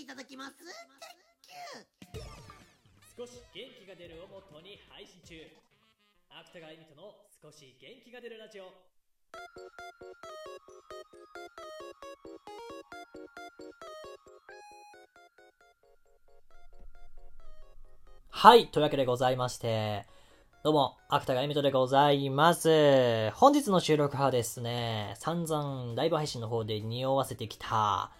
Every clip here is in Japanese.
いただきます。少し元気が出るをモットーに配信中。芥川恵美との少し元気が出るラジオ。はい、というわけでございまして、どうも、芥川恵美とでございます。本日の収録はですね、散々ライブ配信の方で匂わせてきた、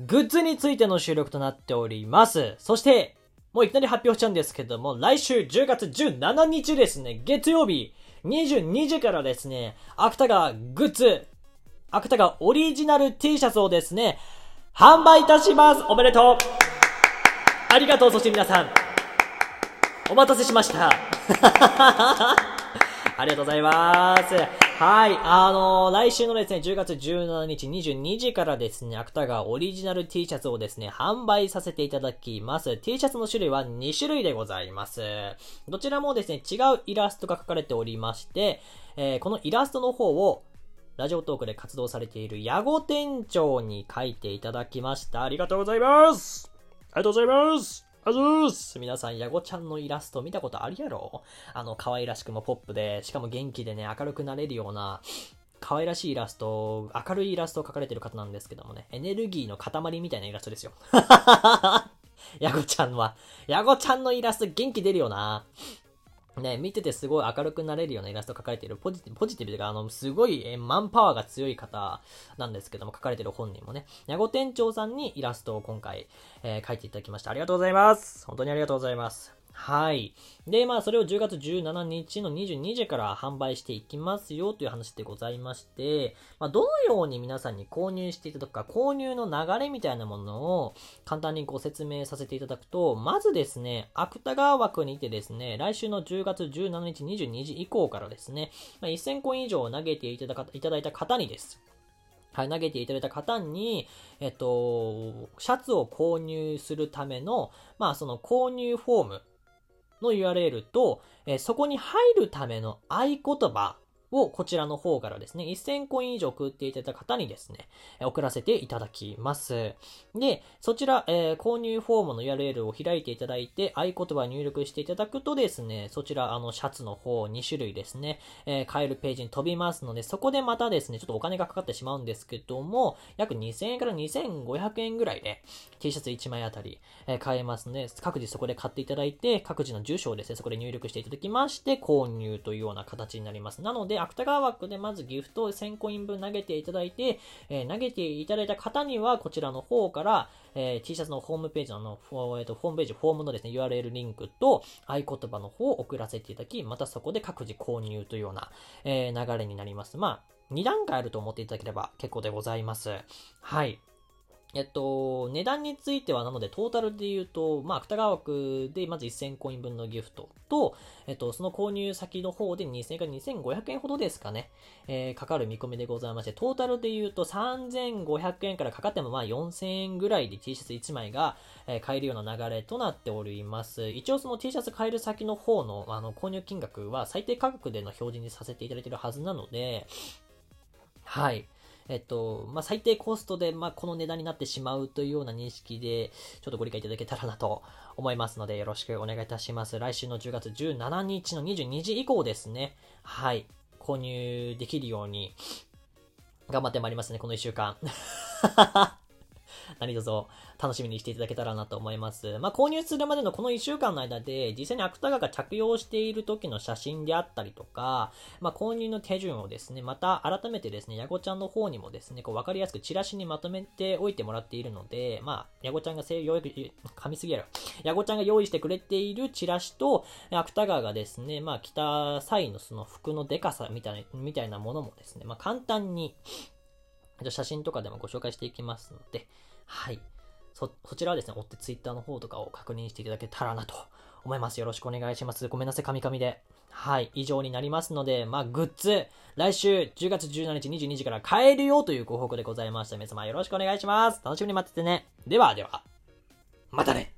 グッズについての収録となっております。そして、もういきなり発表しちゃうんですけども、来週10月17日ですね、月曜日、22時からですね、芥川グッズ、芥川オリジナル T シャツをですね、販売いたしますおめでとうありがとう、そして皆さん、お待たせしました。ありがとうございます。はい。あのー来週のですね、10月17日22時からですね、芥川オリジナル T シャツをですね、販売させていただきます。T シャツの種類は2種類でございます。どちらもですね、違うイラストが描かれておりまして、えーこのイラストの方を、ラジオトークで活動されているヤゴ店長に書いていただきました。ありがとうございますありがとうございますあずーす皆さん、ヤゴちゃんのイラスト見たことあるやろ？あの、可愛らしくもポップで、しかも元気でね、明るくなれるような、可愛らしいイラスト、明るいイラストを描かれてる方なんですけどもね、エネルギーの塊みたいなイラストですよ。ヤゴちゃんは、ヤゴちゃんのイラスト元気出るよな。ね、見ててすごい明るくなれるようなイラスト描かれている、ポジティブ、ポジティブというか、あの、すごい、えマンパワーが強い方なんですけども、書かれている本人もね、ヤゴ店長さんにイラストを今回、えー書いていただきました。ありがとうございます。本当にありがとうございます。はい。で、まあ、それを10月17日の22時から販売していきますよという話でございまして、まあ、どのように皆さんに購入していただくか、購入の流れみたいなものを簡単にご説明させていただくと、まずですね、芥川枠にてですね、来週の10月17日22時以降からですね、まあ、1000個以上投げていただいただいた方にです。はい、投げていただいた方に、えっと、シャツを購入するための、まあ、その購入フォームの URL と、えーそこに入るための合言葉をこちらの方からですね、1000コイン以上送っていただいた方にですね、送らせていただきます。で、そちら、えー購入フォームの URL を開いていただいて、合言葉入力していただくとですね、そちら、あの、シャツの方2種類ですね、えー買えるページに飛びますので、そこでまたですね、ちょっとお金がかかってしまうんですけども、約2000円から2500円ぐらいで、T シャツ1枚あたり、えー買えますので、各自そこで買っていただいて、各自の住所をですね、そこで入力していただきまして、購入というような形になります。なので、芥川枠でまずギフトを1000コイン分投げていただいて、えー投げていただいた方には、こちらの方から、えー T シャツのホームページのの、えーとホームページ、フォームのですね、URL リンクと合言葉の方を送らせていただき、またそこで各自購入というような、えー流れになります。まあ、2段階あると思っていただければ結構でございます。はい。えっと、値段については、なので、トータルで言うと、まあ、芥川枠で、まず1000コイン分のギフトと、えっと、その購入先の方で2000から2500円ほどですかね、えーかかる見込みでございまして、トータルで言うと3500円からかかってもまあ4000円ぐらいで T シャツ1枚が、え買えるような流れとなっております。一応その T シャツ買える先の方の、あの、購入金額は最低価格での表示にさせていただいているはずなので、はい。えっと、まあ、最低コストで、まあ、この値段になってしまうというような認識で、ちょっとご理解いただけたらなと思いますので、よろしくお願いいたします。来週の10月17日の22時以降ですね。はい。購入できるように、頑張ってまいりますね、この1週間。何卒楽しみにしていただけたらなと思います。まあ、購入するまでのこの1週間の間で、実際に芥川が着用している時の写真であったりとか、まあ、購入の手順をですね、また改めてですね、ヤゴちゃんの方にもですね、こう分かりやすくチラシにまとめておいてもらっているので、まあ、ヤゴちゃんがせ用意、噛みすぎやろ。ヤゴちゃんが用意してくれているチラシと、芥川がですね、まあ、着た際のその服のデカさみたいな、みたいなものもですね、まあ、簡単に、じゃ写真とかでもご紹介していきますので、はい。そ、そちらはですね、追って Twitter の方とかを確認していただけたらなと思います。よろしくお願いします。ごめんなさい、カミカミで。はい。以上になりますので、まあ、グッズ、来週10月17日22時から買えるよというご報告でございました。皆様よろしくお願いします。楽しみに待っててね。ではでは、またね